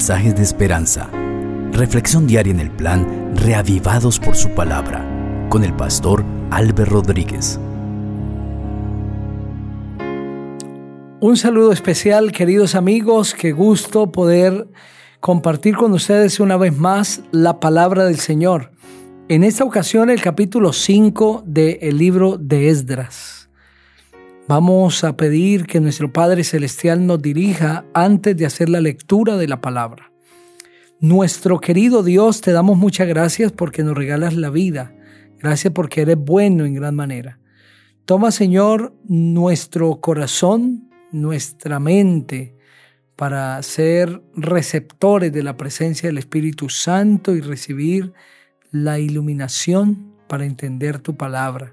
mensajes de esperanza. Reflexión diaria en el plan Reavivados por su palabra con el pastor Álvaro Rodríguez. Un saludo especial, queridos amigos, qué gusto poder compartir con ustedes una vez más la palabra del Señor. En esta ocasión el capítulo 5 del libro de Esdras. Vamos a pedir que nuestro Padre Celestial nos dirija antes de hacer la lectura de la palabra. Nuestro querido Dios, te damos muchas gracias porque nos regalas la vida. Gracias porque eres bueno en gran manera. Toma, Señor, nuestro corazón, nuestra mente, para ser receptores de la presencia del Espíritu Santo y recibir la iluminación para entender tu palabra.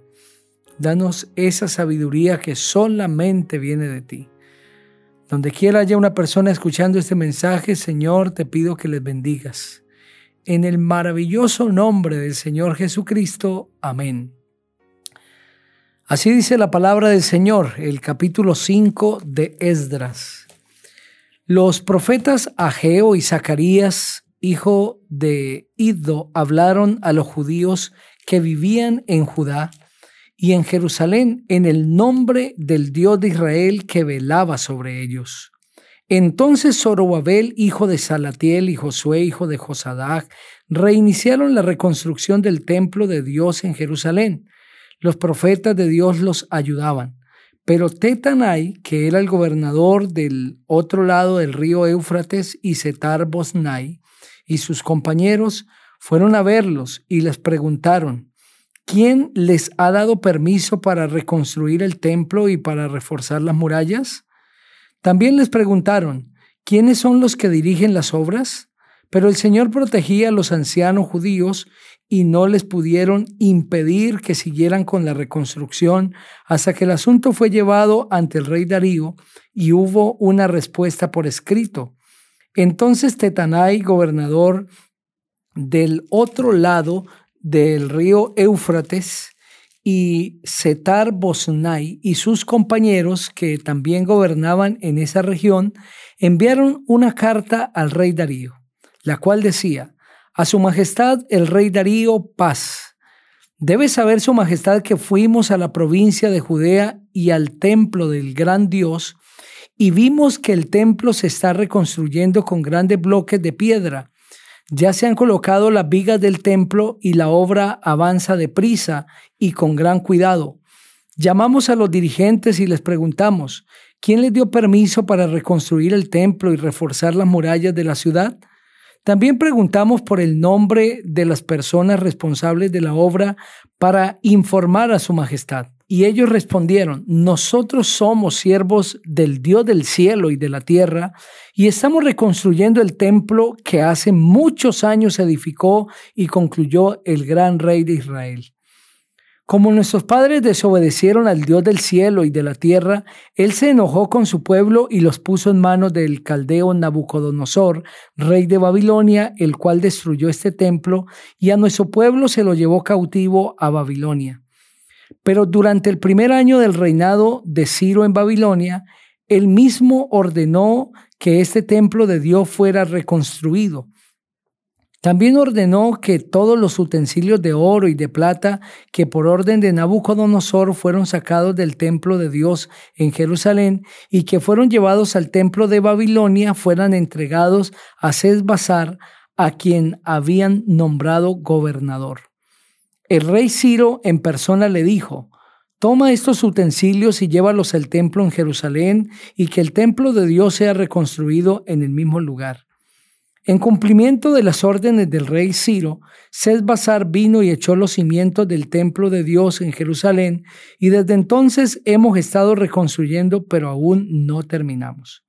Danos esa sabiduría que solamente viene de ti. Donde quiera haya una persona escuchando este mensaje, Señor, te pido que les bendigas. En el maravilloso nombre del Señor Jesucristo. Amén. Así dice la palabra del Señor, el capítulo 5 de Esdras. Los profetas Ageo y Zacarías, hijo de Iddo, hablaron a los judíos que vivían en Judá y en Jerusalén en el nombre del Dios de Israel que velaba sobre ellos. Entonces Zorobabel, hijo de Salatiel, y Josué, hijo de Josadac, reiniciaron la reconstrucción del templo de Dios en Jerusalén. Los profetas de Dios los ayudaban. Pero Tetanai, que era el gobernador del otro lado del río Éufrates, y Setar Bosnai, y sus compañeros, fueron a verlos y les preguntaron, ¿Quién les ha dado permiso para reconstruir el templo y para reforzar las murallas? También les preguntaron, ¿quiénes son los que dirigen las obras? Pero el Señor protegía a los ancianos judíos y no les pudieron impedir que siguieran con la reconstrucción hasta que el asunto fue llevado ante el rey Darío y hubo una respuesta por escrito. Entonces Tetanai, gobernador del otro lado del río Éufrates y Setar Bosnai y sus compañeros que también gobernaban en esa región enviaron una carta al rey Darío, la cual decía, a su majestad el rey Darío, paz. Debe saber su majestad que fuimos a la provincia de Judea y al templo del gran Dios y vimos que el templo se está reconstruyendo con grandes bloques de piedra ya se han colocado las vigas del templo y la obra avanza deprisa y con gran cuidado. Llamamos a los dirigentes y les preguntamos, ¿quién les dio permiso para reconstruir el templo y reforzar las murallas de la ciudad? También preguntamos por el nombre de las personas responsables de la obra para informar a su majestad. Y ellos respondieron, nosotros somos siervos del Dios del cielo y de la tierra, y estamos reconstruyendo el templo que hace muchos años edificó y concluyó el gran rey de Israel. Como nuestros padres desobedecieron al Dios del cielo y de la tierra, Él se enojó con su pueblo y los puso en manos del caldeo Nabucodonosor, rey de Babilonia, el cual destruyó este templo, y a nuestro pueblo se lo llevó cautivo a Babilonia. Pero durante el primer año del reinado de Ciro en Babilonia, él mismo ordenó que este templo de Dios fuera reconstruido. También ordenó que todos los utensilios de oro y de plata que por orden de Nabucodonosor fueron sacados del templo de Dios en Jerusalén y que fueron llevados al templo de Babilonia fueran entregados a Sesbazar, a quien habían nombrado gobernador. El rey Ciro en persona le dijo, Toma estos utensilios y llévalos al templo en Jerusalén y que el templo de Dios sea reconstruido en el mismo lugar. En cumplimiento de las órdenes del rey Ciro, Sesbazar vino y echó los cimientos del templo de Dios en Jerusalén y desde entonces hemos estado reconstruyendo, pero aún no terminamos.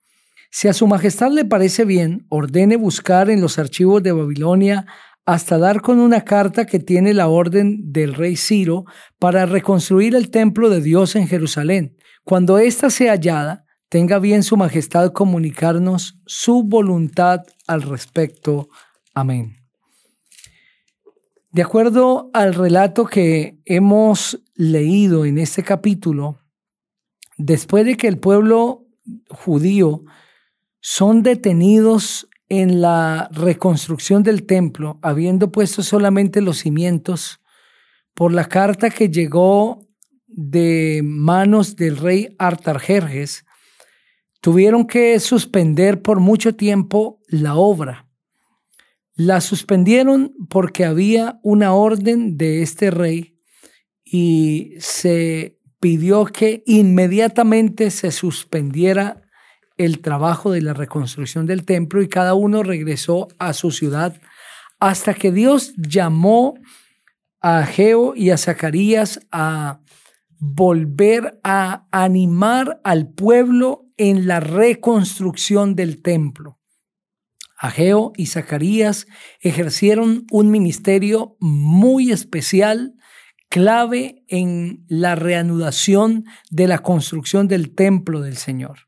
Si a su majestad le parece bien, ordene buscar en los archivos de Babilonia hasta dar con una carta que tiene la orden del rey Ciro para reconstruir el templo de Dios en Jerusalén. Cuando ésta sea hallada, tenga bien su majestad comunicarnos su voluntad al respecto. Amén. De acuerdo al relato que hemos leído en este capítulo, después de que el pueblo judío son detenidos en la reconstrucción del templo, habiendo puesto solamente los cimientos, por la carta que llegó de manos del rey Artajerjes, tuvieron que suspender por mucho tiempo la obra. La suspendieron porque había una orden de este rey y se pidió que inmediatamente se suspendiera el trabajo de la reconstrucción del templo y cada uno regresó a su ciudad hasta que Dios llamó a Ageo y a Zacarías a volver a animar al pueblo en la reconstrucción del templo. Ageo y Zacarías ejercieron un ministerio muy especial, clave en la reanudación de la construcción del templo del Señor.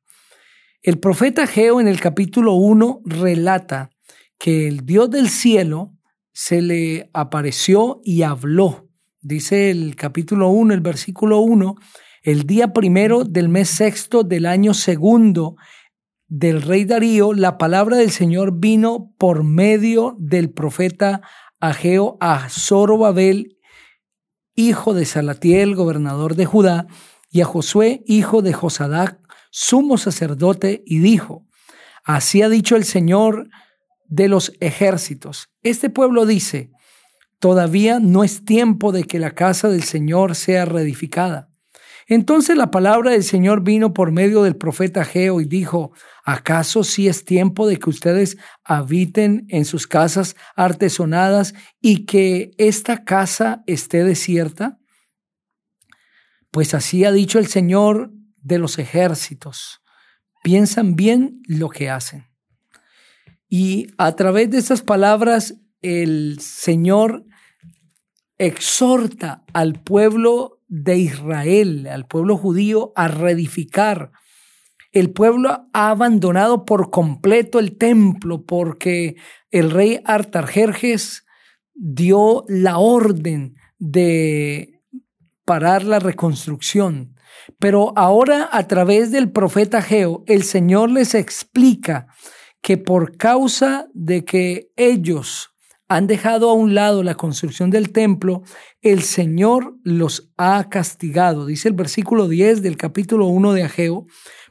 El profeta Ageo en el capítulo 1 relata que el Dios del cielo se le apareció y habló. Dice el capítulo 1, el versículo 1, el día primero del mes sexto del año segundo del rey Darío, la palabra del Señor vino por medio del profeta Ageo a Zorobabel, hijo de Salatiel, gobernador de Judá, y a Josué, hijo de Josadac, sumo sacerdote, y dijo, así ha dicho el Señor de los ejércitos. Este pueblo dice, todavía no es tiempo de que la casa del Señor sea reedificada. Entonces la palabra del Señor vino por medio del profeta Geo y dijo, ¿acaso sí es tiempo de que ustedes habiten en sus casas artesonadas y que esta casa esté desierta? Pues así ha dicho el Señor de los ejércitos. Piensan bien lo que hacen. Y a través de estas palabras, el Señor exhorta al pueblo de Israel, al pueblo judío, a reedificar. El pueblo ha abandonado por completo el templo porque el rey Artajerjes dio la orden de parar la reconstrucción. Pero ahora a través del profeta Geo, el Señor les explica que por causa de que ellos han dejado a un lado la construcción del templo, el Señor los ha castigado. Dice el versículo 10 del capítulo 1 de Ageo,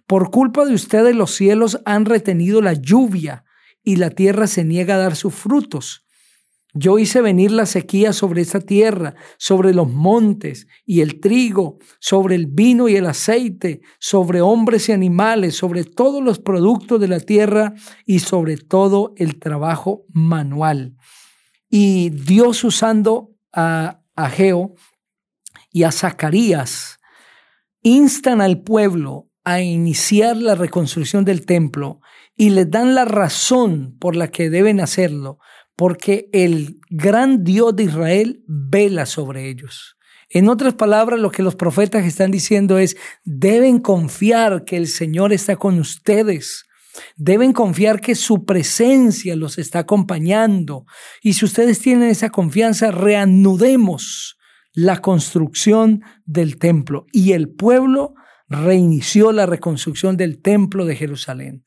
por culpa de ustedes los cielos han retenido la lluvia y la tierra se niega a dar sus frutos. Yo hice venir la sequía sobre esta tierra, sobre los montes y el trigo, sobre el vino y el aceite, sobre hombres y animales, sobre todos los productos de la tierra y sobre todo el trabajo manual. Y Dios usando a Ageo y a Zacarías, instan al pueblo a iniciar la reconstrucción del templo y les dan la razón por la que deben hacerlo porque el gran Dios de Israel vela sobre ellos. En otras palabras, lo que los profetas están diciendo es, deben confiar que el Señor está con ustedes. Deben confiar que su presencia los está acompañando. Y si ustedes tienen esa confianza, reanudemos la construcción del templo. Y el pueblo reinició la reconstrucción del templo de Jerusalén.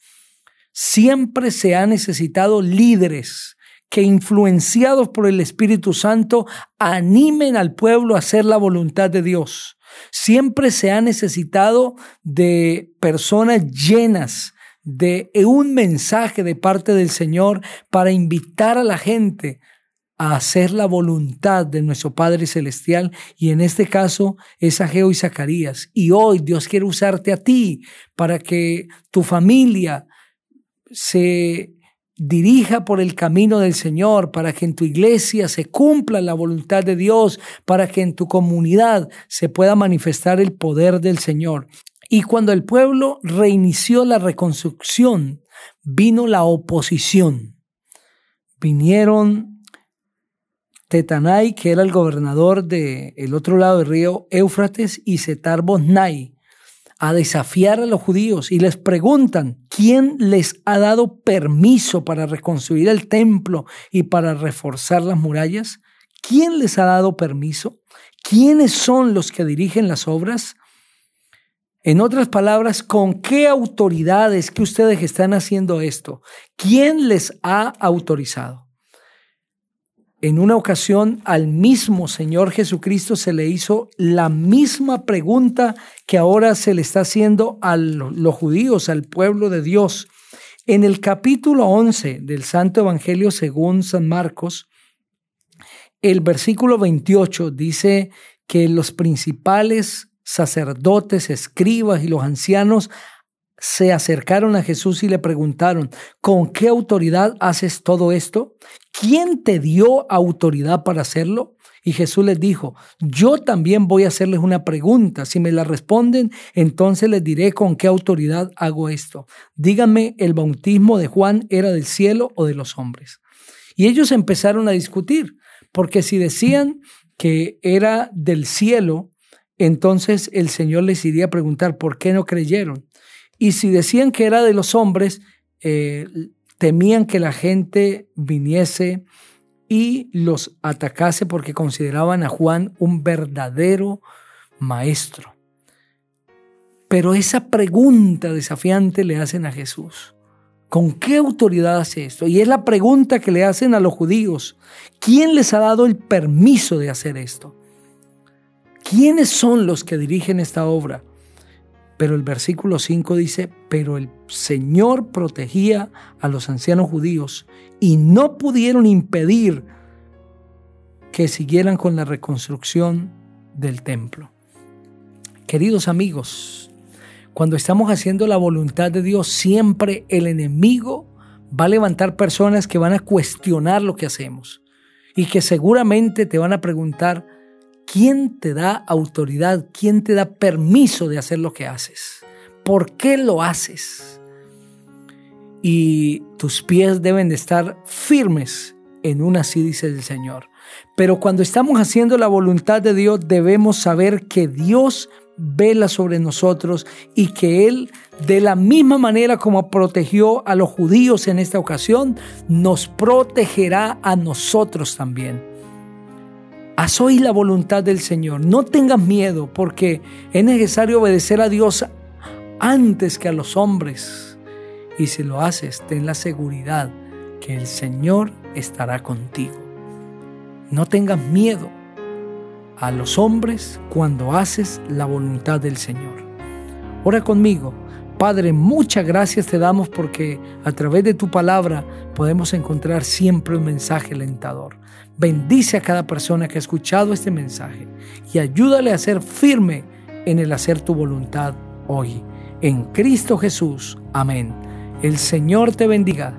Siempre se ha necesitado líderes que influenciados por el Espíritu Santo animen al pueblo a hacer la voluntad de Dios. Siempre se ha necesitado de personas llenas de un mensaje de parte del Señor para invitar a la gente a hacer la voluntad de nuestro Padre Celestial y en este caso es Ageo y Zacarías. Y hoy Dios quiere usarte a ti para que tu familia se dirija por el camino del Señor, para que en tu iglesia se cumpla la voluntad de Dios, para que en tu comunidad se pueda manifestar el poder del Señor. Y cuando el pueblo reinició la reconstrucción, vino la oposición. Vinieron Tetanai, que era el gobernador del otro lado del río Éufrates, y Setar Bosnai, a desafiar a los judíos y les preguntan, ¿quién les ha dado permiso para reconstruir el templo y para reforzar las murallas? ¿Quién les ha dado permiso? ¿Quiénes son los que dirigen las obras? En otras palabras, ¿con qué autoridades que ustedes están haciendo esto? ¿Quién les ha autorizado? En una ocasión al mismo Señor Jesucristo se le hizo la misma pregunta que ahora se le está haciendo a los judíos, al pueblo de Dios. En el capítulo 11 del Santo Evangelio según San Marcos, el versículo 28 dice que los principales sacerdotes, escribas y los ancianos se acercaron a Jesús y le preguntaron, ¿con qué autoridad haces todo esto? ¿Quién te dio autoridad para hacerlo? Y Jesús les dijo, yo también voy a hacerles una pregunta. Si me la responden, entonces les diré con qué autoridad hago esto. Díganme, ¿el bautismo de Juan era del cielo o de los hombres? Y ellos empezaron a discutir, porque si decían que era del cielo, entonces el Señor les iría a preguntar, ¿por qué no creyeron? Y si decían que era de los hombres, eh, temían que la gente viniese y los atacase porque consideraban a Juan un verdadero maestro. Pero esa pregunta desafiante le hacen a Jesús. ¿Con qué autoridad hace esto? Y es la pregunta que le hacen a los judíos. ¿Quién les ha dado el permiso de hacer esto? ¿Quiénes son los que dirigen esta obra? Pero el versículo 5 dice, pero el Señor protegía a los ancianos judíos y no pudieron impedir que siguieran con la reconstrucción del templo. Queridos amigos, cuando estamos haciendo la voluntad de Dios, siempre el enemigo va a levantar personas que van a cuestionar lo que hacemos y que seguramente te van a preguntar, ¿Quién te da autoridad? ¿Quién te da permiso de hacer lo que haces? ¿Por qué lo haces? Y tus pies deben de estar firmes en una, así dice el Señor. Pero cuando estamos haciendo la voluntad de Dios, debemos saber que Dios vela sobre nosotros y que Él, de la misma manera como protegió a los judíos en esta ocasión, nos protegerá a nosotros también. Haz hoy la voluntad del Señor. No tengas miedo porque es necesario obedecer a Dios antes que a los hombres. Y si lo haces, ten la seguridad que el Señor estará contigo. No tengas miedo a los hombres cuando haces la voluntad del Señor. Ora conmigo. Padre, muchas gracias te damos porque a través de tu palabra podemos encontrar siempre un mensaje alentador. Bendice a cada persona que ha escuchado este mensaje y ayúdale a ser firme en el hacer tu voluntad hoy. En Cristo Jesús. Amén. El Señor te bendiga